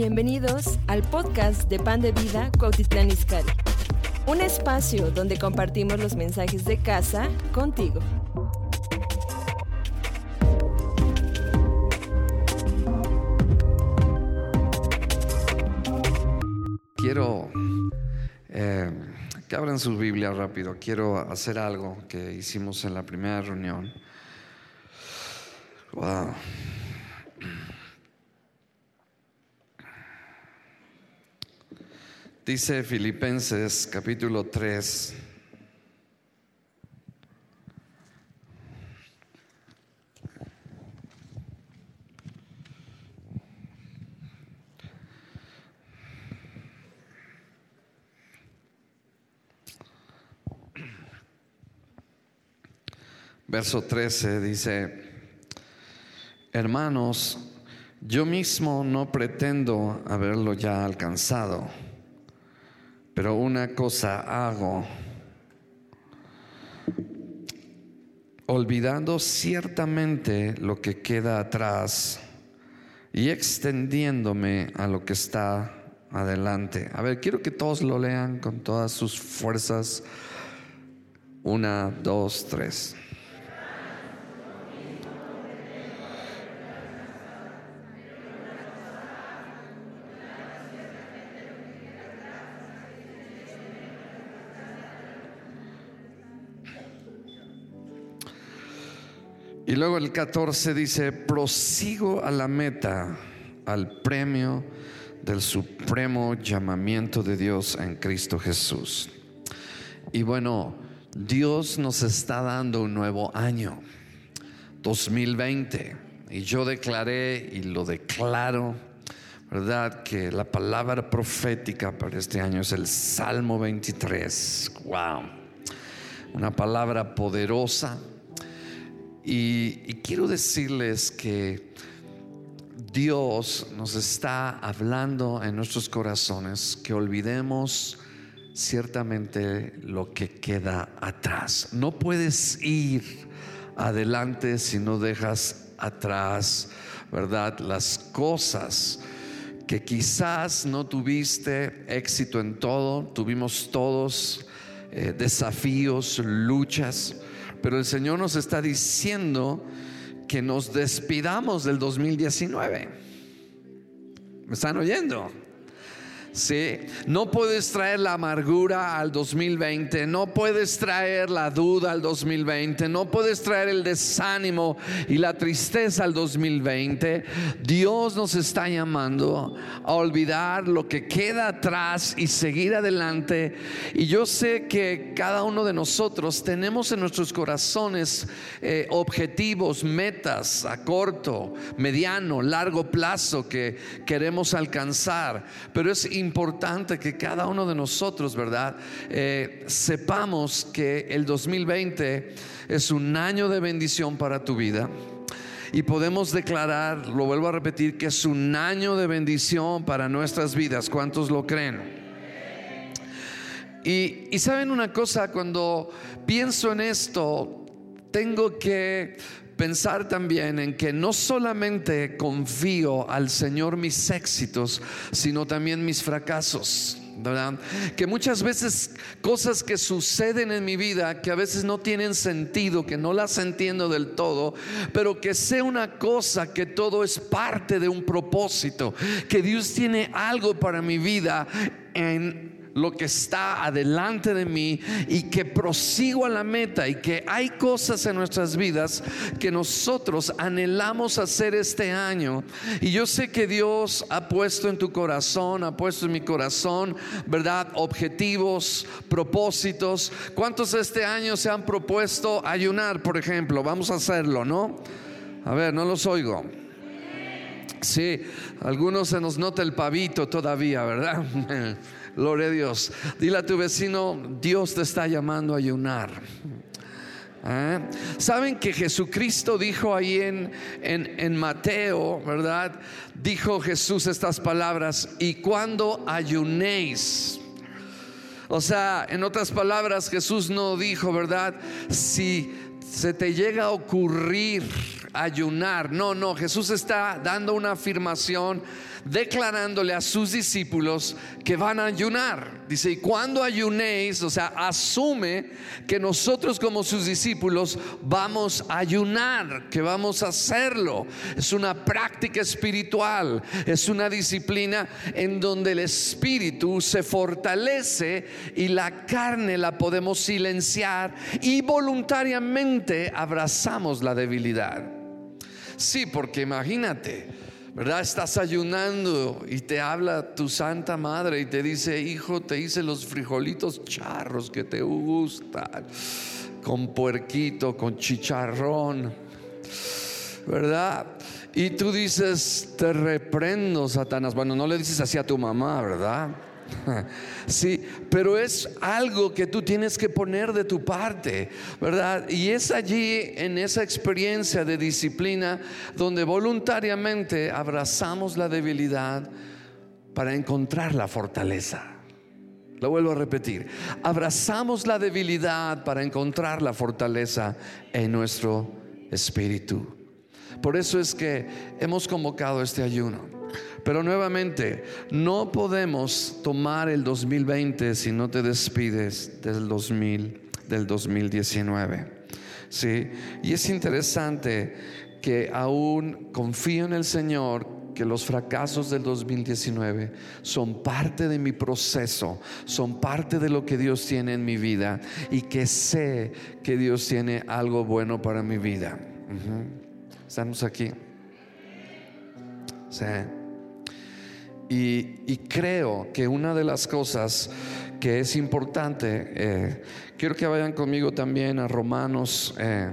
Bienvenidos al podcast de Pan de Vida Cuautitlán Izcalli. Un espacio donde compartimos los mensajes de casa contigo. Quiero eh, que abran su Biblia rápido. Quiero hacer algo que hicimos en la primera reunión. Wow. Dice Filipenses capítulo 3. Verso 13 dice, hermanos, yo mismo no pretendo haberlo ya alcanzado pero una cosa hago, olvidando ciertamente lo que queda atrás y extendiéndome a lo que está adelante. A ver, quiero que todos lo lean con todas sus fuerzas. Una, dos, tres. Y luego el 14 dice, prosigo a la meta, al premio del supremo llamamiento de Dios en Cristo Jesús. Y bueno, Dios nos está dando un nuevo año, 2020. Y yo declaré y lo declaro, ¿verdad? Que la palabra profética para este año es el Salmo 23. ¡Wow! Una palabra poderosa y, quiero decirles que Dios nos está hablando en nuestros corazones que olvidemos ciertamente lo que queda atrás. No puedes ir adelante si no dejas atrás, ¿verdad? Las cosas que quizás no tuviste éxito en todo, tuvimos todos eh, desafíos, luchas pero el Señor nos está diciendo que nos despidamos del 2019. ¿Me están oyendo? Sí, no puedes traer la amargura al 2020, no puedes traer la duda al 2020, no puedes traer el desánimo y la tristeza al 2020. Dios nos está llamando a olvidar lo que queda atrás y seguir adelante. Y yo sé que cada uno de nosotros tenemos en nuestros corazones eh, objetivos, metas a corto, mediano, largo plazo que queremos alcanzar, pero es importante que cada uno de nosotros, ¿verdad? Eh, sepamos que el 2020 es un año de bendición para tu vida. Y podemos declarar, lo vuelvo a repetir, que es un año de bendición para nuestras vidas. ¿Cuántos lo creen? Y, y saben una cosa, cuando pienso en esto, tengo que pensar también en que no solamente confío al Señor mis éxitos, sino también mis fracasos. ¿verdad? Que muchas veces cosas que suceden en mi vida, que a veces no tienen sentido, que no las entiendo del todo, pero que sé una cosa, que todo es parte de un propósito, que Dios tiene algo para mi vida en lo que está adelante de mí y que prosigo a la meta y que hay cosas en nuestras vidas que nosotros anhelamos hacer este año. Y yo sé que Dios ha puesto en tu corazón, ha puesto en mi corazón, ¿verdad? Objetivos, propósitos. ¿Cuántos este año se han propuesto ayunar, por ejemplo? Vamos a hacerlo, ¿no? A ver, no los oigo. Sí, algunos se nos nota el pavito todavía, ¿verdad? Gloria a Dios. Dile a tu vecino, Dios te está llamando a ayunar. ¿Eh? Saben que Jesucristo dijo ahí en, en, en, Mateo, ¿verdad? Dijo Jesús estas palabras, y cuando ayunéis. O sea, en otras palabras, Jesús no dijo, ¿verdad? Si se te llega a ocurrir ayunar. No, no, Jesús está dando una afirmación declarándole a sus discípulos que van a ayunar. Dice, y cuando ayunéis, o sea, asume que nosotros como sus discípulos vamos a ayunar, que vamos a hacerlo. Es una práctica espiritual, es una disciplina en donde el espíritu se fortalece y la carne la podemos silenciar y voluntariamente abrazamos la debilidad. Sí, porque imagínate, ¿verdad? Estás ayunando y te habla tu santa madre y te dice, hijo, te hice los frijolitos charros que te gustan, con puerquito, con chicharrón, ¿verdad? Y tú dices, te reprendo, Satanás. Bueno, no le dices así a tu mamá, ¿verdad? Sí, pero es algo que tú tienes que poner de tu parte, ¿verdad? Y es allí, en esa experiencia de disciplina, donde voluntariamente abrazamos la debilidad para encontrar la fortaleza. Lo vuelvo a repetir, abrazamos la debilidad para encontrar la fortaleza en nuestro espíritu. Por eso es que hemos convocado este ayuno. Pero nuevamente, no podemos tomar el 2020 si no te despides del 2000, del 2019. ¿Sí? Y es interesante que aún confío en el Señor que los fracasos del 2019 son parte de mi proceso, son parte de lo que Dios tiene en mi vida y que sé que Dios tiene algo bueno para mi vida. Estamos aquí. Sí. Y, creo que una de las cosas que es importante, eh, quiero que vayan conmigo también a Romanos, eh,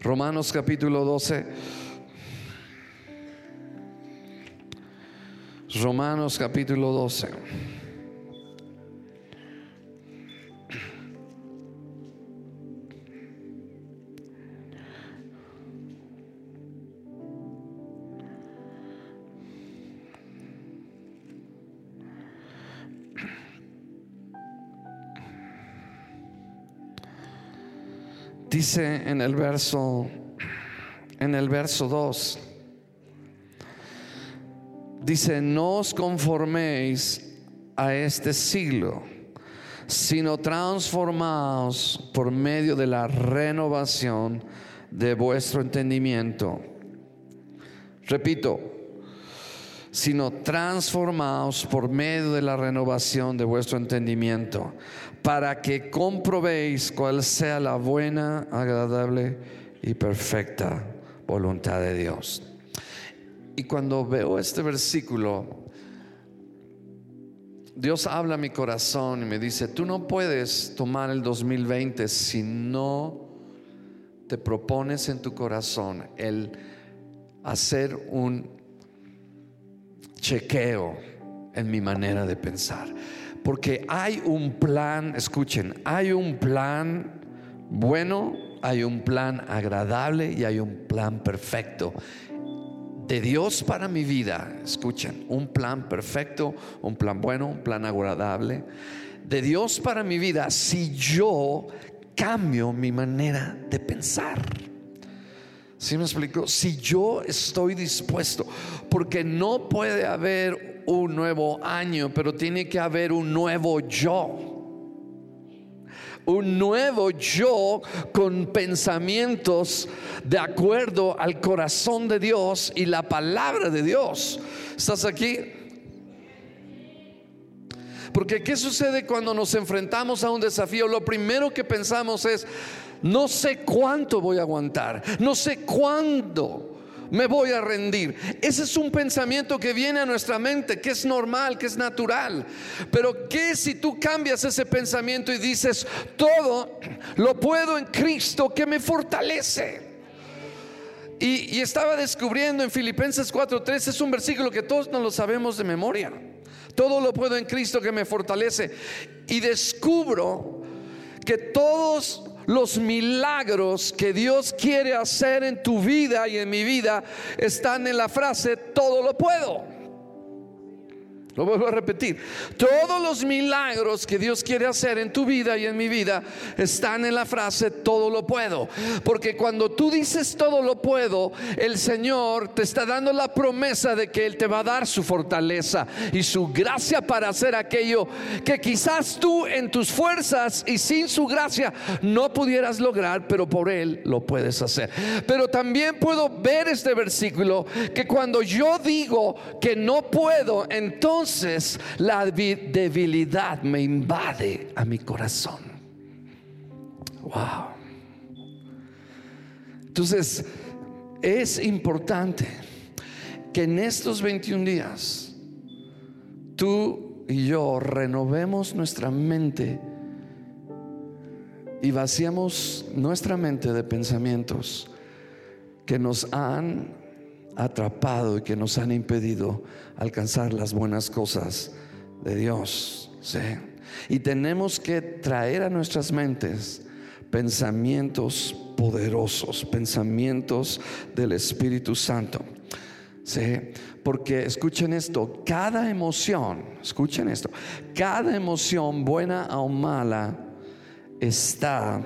Romanos capítulo 12. Romanos capítulo 12. Dice en el verso en el verso 2 Dice, no os conforméis a este siglo, sino transformaos por medio de la renovación de vuestro entendimiento. Repito, sino transformaos por medio de la renovación de vuestro entendimiento, para que comprobéis cuál sea la buena, agradable y perfecta voluntad de Dios. Y cuando veo este versículo, Dios habla a mi corazón y me dice, tú no puedes tomar el 2020 si no te propones en tu corazón el hacer un chequeo en mi manera de pensar. Porque hay un plan, escuchen, hay un plan bueno, hay un plan agradable y hay un plan perfecto. De Dios para mi vida, escuchen, un plan perfecto, un plan bueno, un plan agradable. De Dios para mi vida si yo cambio mi manera de pensar. ¿Sí me explico? Si yo estoy dispuesto, porque no puede haber un nuevo año, pero tiene que haber un nuevo yo. Un nuevo yo con pensamientos de acuerdo al corazón de Dios y la palabra de Dios. ¿Estás aquí? Porque ¿qué sucede cuando nos enfrentamos a un desafío? Lo primero que pensamos es, no sé cuánto voy a aguantar, no sé cuándo me voy a rendir. Ese es un pensamiento que viene a nuestra mente, que es normal, que es natural. Pero ¿qué si tú cambias ese pensamiento y dices, todo lo puedo en Cristo que me fortalece? Y, estaba descubriendo en Filipenses 4:3, es un versículo que todos nos lo sabemos de memoria. Todo lo puedo en Cristo que me fortalece. Y descubro que todos los milagros que Dios quiere hacer en tu vida y en mi vida están en la frase, todo lo puedo. Lo vuelvo a repetir. Todos los milagros que Dios quiere hacer en tu vida y en mi vida están en la frase todo lo puedo. Porque cuando tú dices todo lo puedo, el Señor te está dando la promesa de que Él te va a dar su fortaleza y su gracia para hacer aquello que quizás tú en tus fuerzas y sin su gracia no pudieras lograr, pero por Él lo puedes hacer. Pero también puedo ver este versículo que cuando yo digo que no puedo, entonces entonces la debilidad me invade a mi corazón. Wow. Entonces, es importante que en estos 21 días tú y yo renovemos nuestra mente y vaciamos nuestra mente de pensamientos que nos han atrapado y que nos han impedido alcanzar las buenas cosas de Dios. Y tenemos que traer a nuestras mentes pensamientos poderosos, pensamientos del Espíritu Santo. ¿Sí? Porque escuchen esto, cada emoción, escuchen esto, cada emoción buena o mala está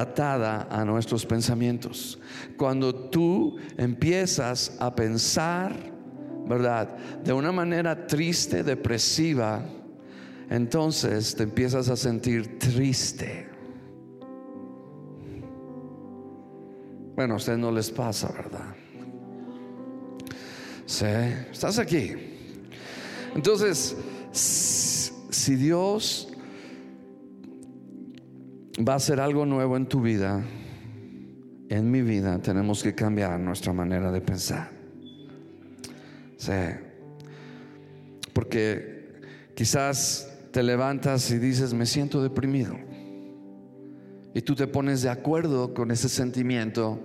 atada a nuestros pensamientos. Cuando tú empiezas a pensar, ¿verdad? De una manera triste, depresiva, entonces te empiezas a sentir triste. Bueno, a ustedes no les pasa, ¿verdad? Sí, estás aquí. Entonces, si Dios va a ser algo nuevo en tu vida, en mi vida, tenemos que cambiar nuestra manera de pensar. Sí. Porque quizás te levantas y dices, me siento deprimido. Y tú te pones de acuerdo con ese sentimiento.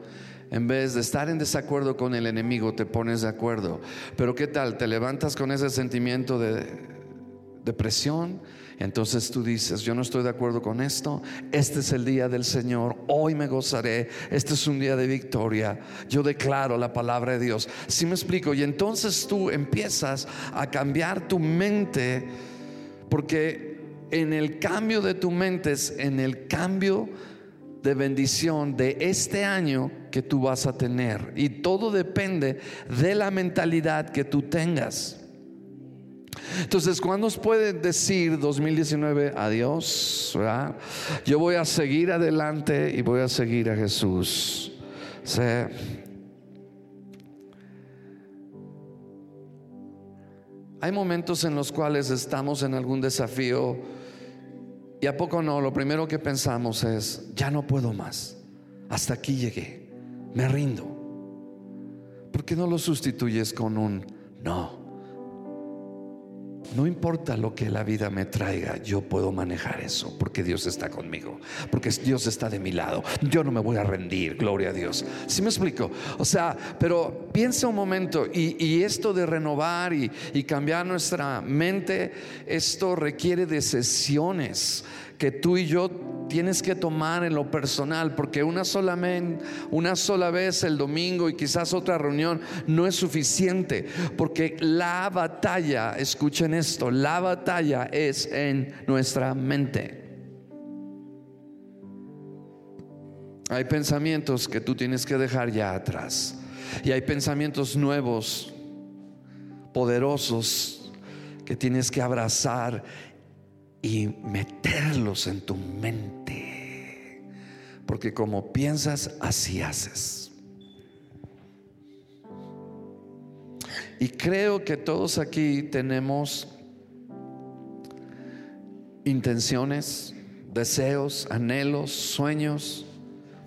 En vez de estar en desacuerdo con el enemigo, te pones de acuerdo. Pero ¿qué tal? Te levantas con ese sentimiento de depresión entonces tú dices, yo no estoy de acuerdo con esto, este es el día del Señor, hoy me gozaré, este es un día de victoria, yo declaro la palabra de Dios. Si me explico, y entonces tú empiezas a cambiar tu mente, porque en el cambio de tu mente es en el cambio de bendición de este año que tú vas a tener. Y todo depende de la mentalidad que tú tengas. Entonces, ¿cuándo nos puede decir 2019 adiós? Yo voy a seguir adelante y voy a seguir a Jesús. Hay momentos en los cuales estamos en algún desafío y a poco no, lo primero que pensamos es, ya no puedo más, hasta aquí llegué, me rindo. ¿Por qué no lo sustituyes con un no? No importa lo que la vida me traiga, yo puedo manejar eso, porque Dios está conmigo, porque Dios está de mi lado. Yo no me voy a rendir, gloria a Dios. ¿Sí me explico? O sea, pero piensa un momento, y, esto de renovar y, y cambiar nuestra mente, esto requiere de sesiones que tú y yo tienes que tomar en lo personal, porque una sola, una sola vez el domingo y quizás otra reunión no es suficiente, porque la batalla, escuchen esto, la batalla es en nuestra mente. Hay pensamientos que tú tienes que dejar ya atrás. Y hay pensamientos nuevos, poderosos, que tienes que abrazar y meterlos en tu mente. Porque como piensas, así haces. Y creo que todos aquí tenemos intenciones, deseos, anhelos, sueños,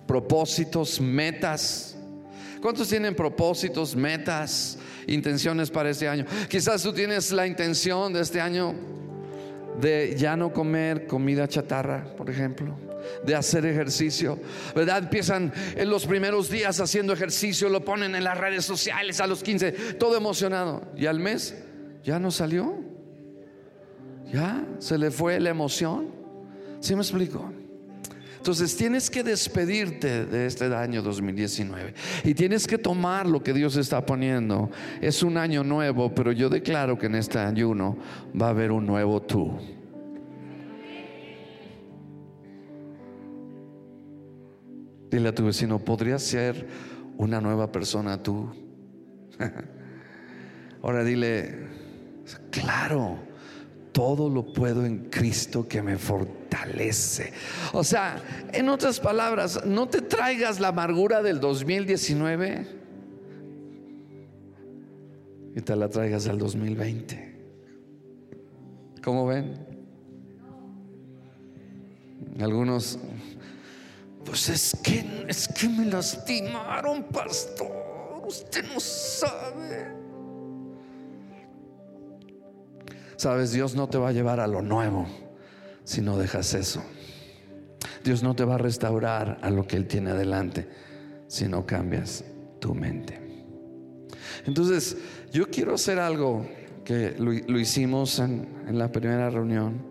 propósitos, metas. ¿Cuántos tienen propósitos, metas, intenciones para este año? Quizás tú tienes la intención de este año de ya no comer comida chatarra, por ejemplo, de hacer ejercicio, ¿verdad? Empiezan en los primeros días haciendo ejercicio, lo ponen en las redes sociales a los 15, todo emocionado. Y al mes ya no salió, ya se le fue la emoción. ¿Sí me explico? Entonces tienes que despedirte de este año 2019 y tienes que tomar lo que Dios está poniendo. Es un año nuevo, pero yo declaro que en este ayuno va a haber un nuevo tú. Dile a tu vecino, ¿podrías ser una nueva persona tú? Ahora dile, claro, todo lo puedo en Cristo que me fortalece. O sea, en otras palabras, no te traigas la amargura del 2019 y te la traigas al 2020. ¿Cómo ven? Algunos, pues es que, es que me lastimaron, pastor. Usted no sabe. Sabes, Dios no te va a llevar a lo nuevo si no dejas eso. Dios no te va a restaurar a lo que Él tiene adelante si no cambias tu mente. Entonces, yo quiero hacer algo que lo, hicimos en, la primera reunión.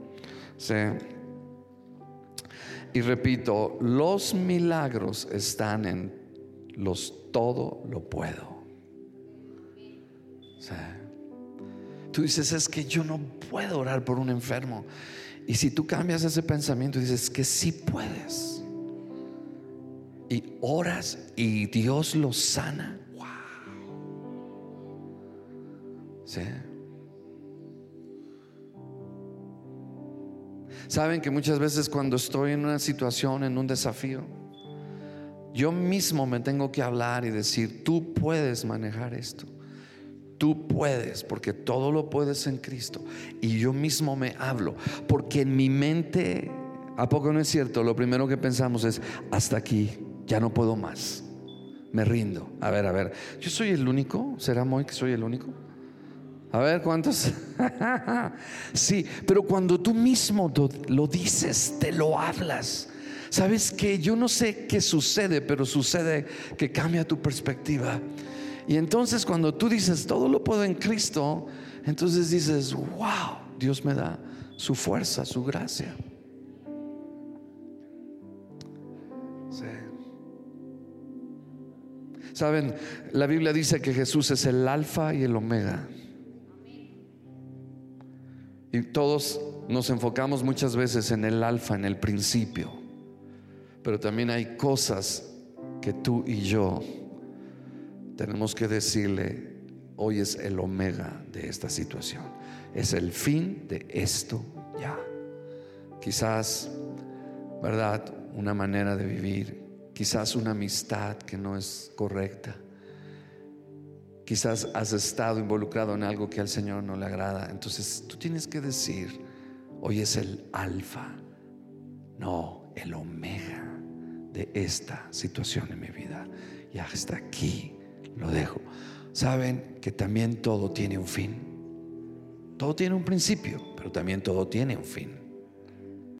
Y repito, los milagros están en los todo lo puedo. Tú dices, es que yo no puedo orar por un enfermo. Y si tú cambias ese pensamiento y dices que sí puedes. Y oras y Dios lo sana. Wow. ¿Sí? Saben que muchas veces cuando estoy en una situación, en un desafío, yo mismo me tengo que hablar y decir, tú puedes manejar esto. Tú puedes, porque todo lo puedes en Cristo. Y yo mismo me hablo, porque en mi mente, ¿a poco no es cierto? Lo primero que pensamos es, hasta aquí, ya no puedo más. Me rindo. A ver, a ver, ¿yo soy el único? ¿Será muy que soy el único? A ver, ¿cuántos? sí, pero cuando tú mismo lo dices, te lo hablas. ¿Sabes que Yo no sé qué sucede, pero sucede que cambia tu perspectiva. Y entonces cuando tú dices, todo lo puedo en Cristo, entonces dices, wow, Dios me da su fuerza, su gracia. Saben, la Biblia dice que Jesús es el alfa y el omega. Y todos nos enfocamos muchas veces en el alfa, en el principio. Pero también hay cosas que tú y yo tenemos que decirle, hoy es el omega de esta situación. Es el fin de esto ya. Quizás, ¿verdad? Una manera de vivir. Quizás una amistad que no es correcta. Quizás has estado involucrado en algo que al Señor no le agrada. Entonces tú tienes que decir, hoy es el alfa, no el omega de esta situación en mi vida. Y hasta aquí lo dejo. Saben que también todo tiene un fin. Todo tiene un principio, pero también todo tiene un fin.